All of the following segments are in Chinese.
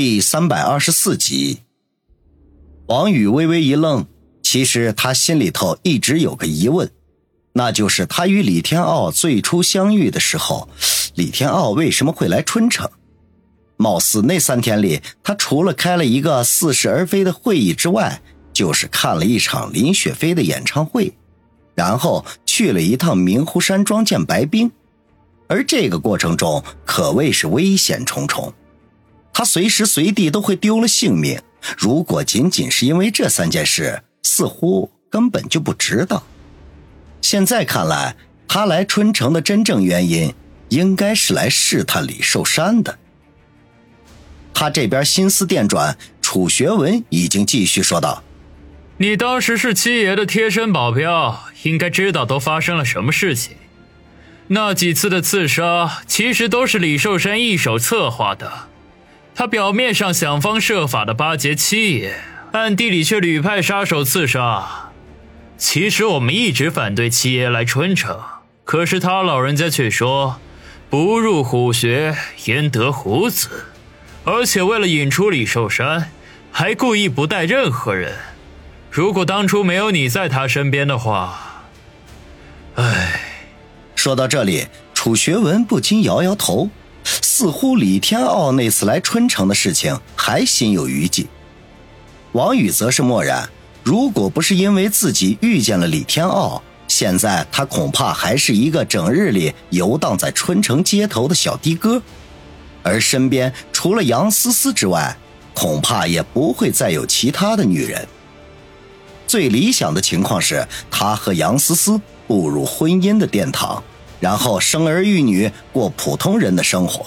第三百二十四集，王宇微微一愣，其实他心里头一直有个疑问，那就是他与李天傲最初相遇的时候，李天傲为什么会来春城？貌似那三天里，他除了开了一个似是而非的会议之外，就是看了一场林雪飞的演唱会，然后去了一趟明湖山庄见白冰，而这个过程中可谓是危险重重。他随时随地都会丢了性命。如果仅仅是因为这三件事，似乎根本就不值得。现在看来，他来春城的真正原因，应该是来试探李寿山的。他这边心思电转，楚学文已经继续说道：“你当时是七爷的贴身保镖，应该知道都发生了什么事情。那几次的刺杀，其实都是李寿山一手策划的。”他表面上想方设法的巴结七爷，暗地里却屡派杀手刺杀。其实我们一直反对七爷来春城，可是他老人家却说：“不入虎穴，焉得虎子。”而且为了引出李寿山，还故意不带任何人。如果当初没有你在他身边的话，唉。说到这里，楚学文不禁摇摇头。似乎李天傲那次来春城的事情还心有余悸，王宇则是默然。如果不是因为自己遇见了李天傲，现在他恐怕还是一个整日里游荡在春城街头的小的哥，而身边除了杨思思之外，恐怕也不会再有其他的女人。最理想的情况是他和杨思思步入婚姻的殿堂，然后生儿育女，过普通人的生活。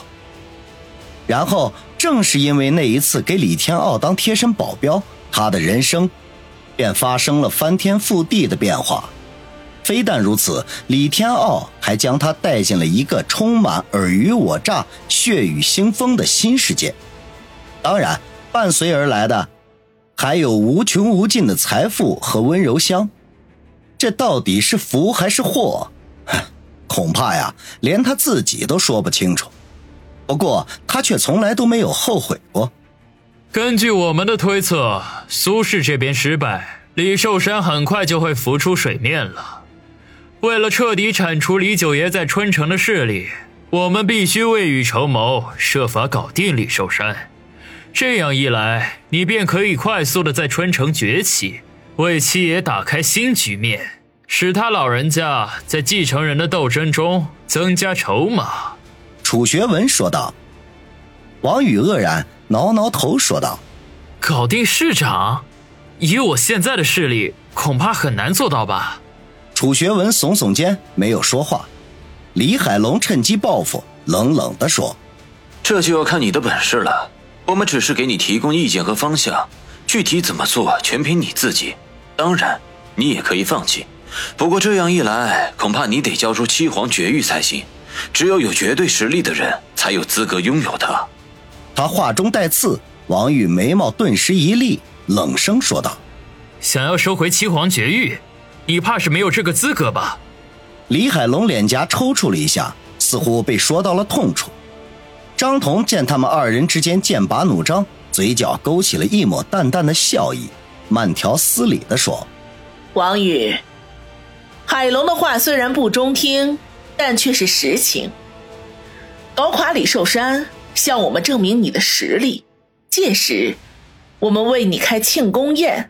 然后，正是因为那一次给李天傲当贴身保镖，他的人生便发生了翻天覆地的变化。非但如此，李天傲还将他带进了一个充满尔虞我诈、血雨腥风的新世界。当然，伴随而来的还有无穷无尽的财富和温柔乡。这到底是福还是祸？恐怕呀，连他自己都说不清楚。不过他却从来都没有后悔过。根据我们的推测，苏氏这边失败，李寿山很快就会浮出水面了。为了彻底铲除李九爷在春城的势力，我们必须未雨绸缪，设法搞定李寿山。这样一来，你便可以快速的在春城崛起，为七爷打开新局面，使他老人家在继承人的斗争中增加筹码。楚学文说道：“王宇愕然，挠挠头说道：‘搞定市长，以我现在的势力，恐怕很难做到吧？’楚学文耸耸肩，没有说话。李海龙趁机报复，冷冷地说：‘这就要看你的本事了。我们只是给你提供意见和方向，具体怎么做全凭你自己。当然，你也可以放弃。不过这样一来，恐怕你得交出七皇绝育才行。’”只有有绝对实力的人才有资格拥有它。他话中带刺，王宇眉毛顿时一立，冷声说道：“想要收回七皇绝域，你怕是没有这个资格吧？”李海龙脸颊抽搐了一下，似乎被说到了痛处。张彤见他们二人之间剑拔弩张，嘴角勾起了一抹淡淡的笑意，慢条斯理地说：“王宇，海龙的话虽然不中听。”但却是实情。搞垮李寿山，向我们证明你的实力。届时，我们为你开庆功宴。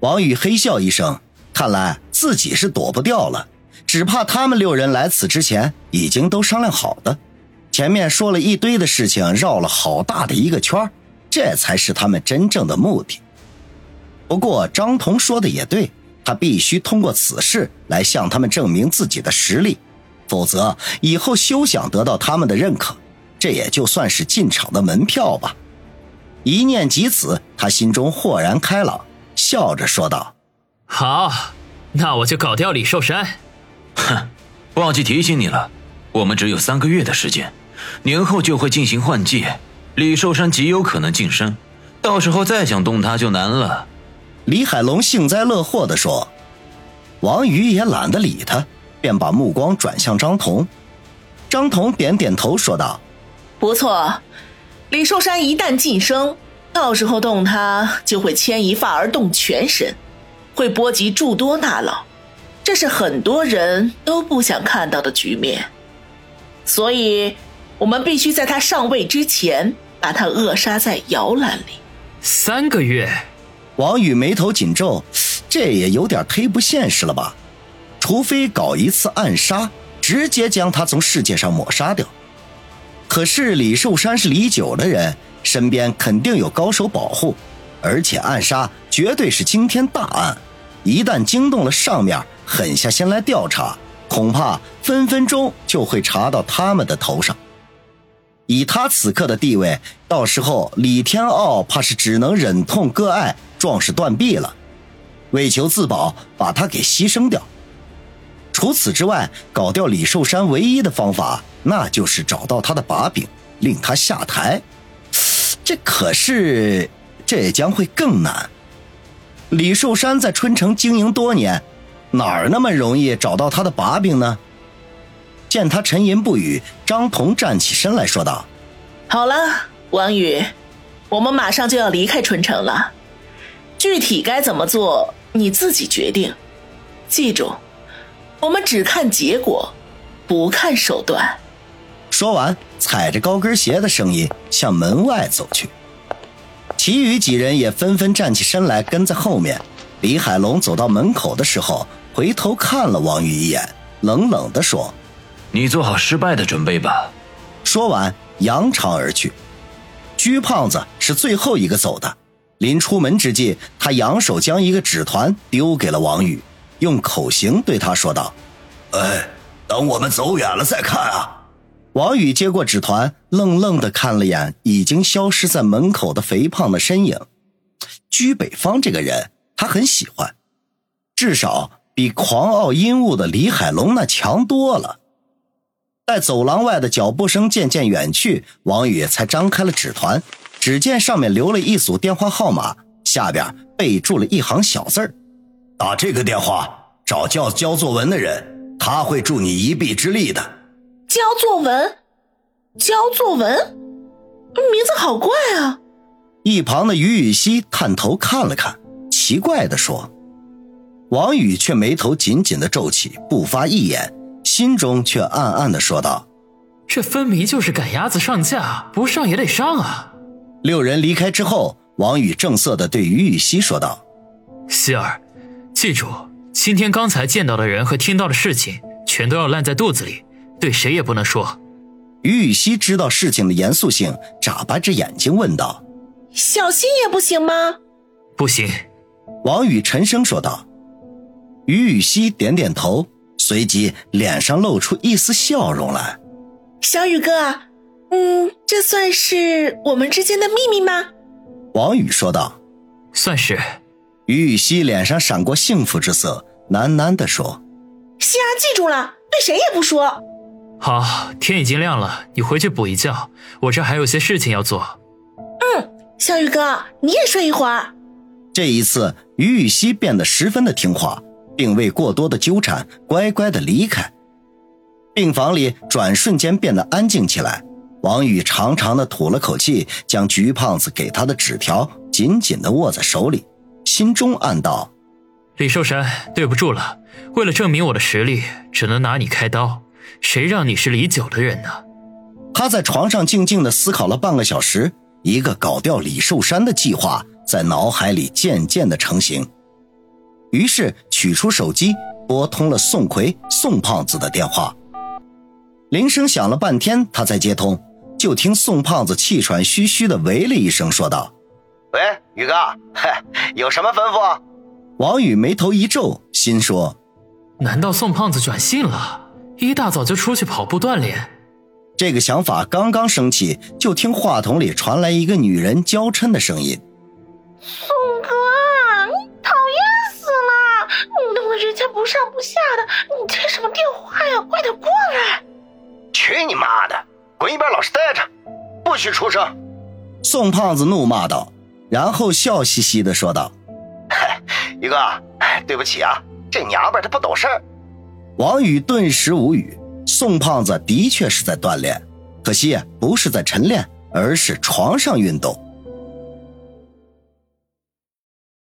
王宇嘿笑一声，看来自己是躲不掉了。只怕他们六人来此之前已经都商量好的。前面说了一堆的事情，绕了好大的一个圈这才是他们真正的目的。不过张彤说的也对，他必须通过此事来向他们证明自己的实力。否则，以后休想得到他们的认可，这也就算是进场的门票吧。一念及此，他心中豁然开朗，笑着说道：“好，那我就搞掉李寿山。”哼，忘记提醒你了，我们只有三个月的时间，年后就会进行换届，李寿山极有可能晋升，到时候再想动他就难了。”李海龙幸灾乐祸地说。王宇也懒得理他。便把目光转向张彤，张彤点点头说道：“不错，李寿山一旦晋升，到时候动他就会牵一发而动全身，会波及诸多大佬，这是很多人都不想看到的局面。所以，我们必须在他上位之前把他扼杀在摇篮里。三个月，王宇眉头紧皱，这也有点忒不现实了吧？除非搞一次暗杀，直接将他从世界上抹杀掉。可是李寿山是李九的人，身边肯定有高手保护，而且暗杀绝对是惊天大案，一旦惊动了上面，狠下心来调查，恐怕分分钟就会查到他们的头上。以他此刻的地位，到时候李天傲怕是只能忍痛割爱，壮士断臂了。为求自保，把他给牺牲掉。除此之外，搞掉李寿山唯一的方法，那就是找到他的把柄，令他下台。这可是，这将会更难。李寿山在春城经营多年，哪儿那么容易找到他的把柄呢？见他沉吟不语，张彤站起身来说道：“好了，王宇，我们马上就要离开春城了，具体该怎么做你自己决定。记住。”我们只看结果，不看手段。说完，踩着高跟鞋的声音向门外走去。其余几人也纷纷站起身来，跟在后面。李海龙走到门口的时候，回头看了王宇一眼，冷冷地说：“你做好失败的准备吧。”说完，扬长而去。鞠胖子是最后一个走的。临出门之际，他扬手将一个纸团丢给了王宇。用口型对他说道：“哎，等我们走远了再看啊。”王宇接过纸团，愣愣的看了眼已经消失在门口的肥胖的身影。居北方这个人，他很喜欢，至少比狂傲阴雾的李海龙那强多了。待走廊外的脚步声渐渐远去，王宇才张开了纸团，只见上面留了一组电话号码，下边备注了一行小字儿。打这个电话找教教作文的人，他会助你一臂之力的。教作文，教作文，名字好怪啊！一旁的于雨溪探头看了看，奇怪的说：“王宇却眉头紧紧的皱起，不发一言，心中却暗暗的说道：这分明就是赶鸭子上架，不上也得上啊！”六人离开之后，王宇正色的对于雨溪说道：“希儿。”记住，今天刚才见到的人和听到的事情，全都要烂在肚子里，对谁也不能说。于雨溪知道事情的严肃性，眨巴着眼睛问道：“小心也不行吗？”“不行。”王宇沉声说道。于雨溪点点头，随即脸上露出一丝笑容来：“小雨哥，嗯，这算是我们之间的秘密吗？”王宇说道：“算是。”于雨溪脸上闪过幸福之色，喃喃地说：“希儿，记住了，对谁也不说。”好，天已经亮了，你回去补一觉，我这还有些事情要做。嗯，小雨哥，你也睡一会儿。这一次，于雨溪变得十分的听话，并未过多的纠缠，乖乖的离开。病房里转瞬间变得安静起来。王宇长长的吐了口气，将菊胖子给他的纸条紧紧的握在手里。心中暗道：“李寿山，对不住了。为了证明我的实力，只能拿你开刀。谁让你是李九的人呢？”他在床上静静的思考了半个小时，一个搞掉李寿山的计划在脑海里渐渐的成型。于是取出手机，拨通了宋奎、宋胖子的电话。铃声响了半天，他才接通，就听宋胖子气喘吁吁的喂了一声，说道。喂，宇哥，有什么吩咐？王宇眉头一皱，心说：难道宋胖子转性了？一大早就出去跑步锻炼？这个想法刚刚升起，就听话筒里传来一个女人娇嗔的声音：“宋哥，你讨厌死了！你弄得人家不上不下的，你接什么电话呀？快点过来！”去你妈的，滚一边，老实待着，不许出声！宋胖子怒骂道。然后笑嘻嘻的说道：“ 宇哥，对不起啊，这娘们她不懂事儿。”王宇顿时无语。宋胖子的确是在锻炼，可惜不是在晨练，而是床上运动。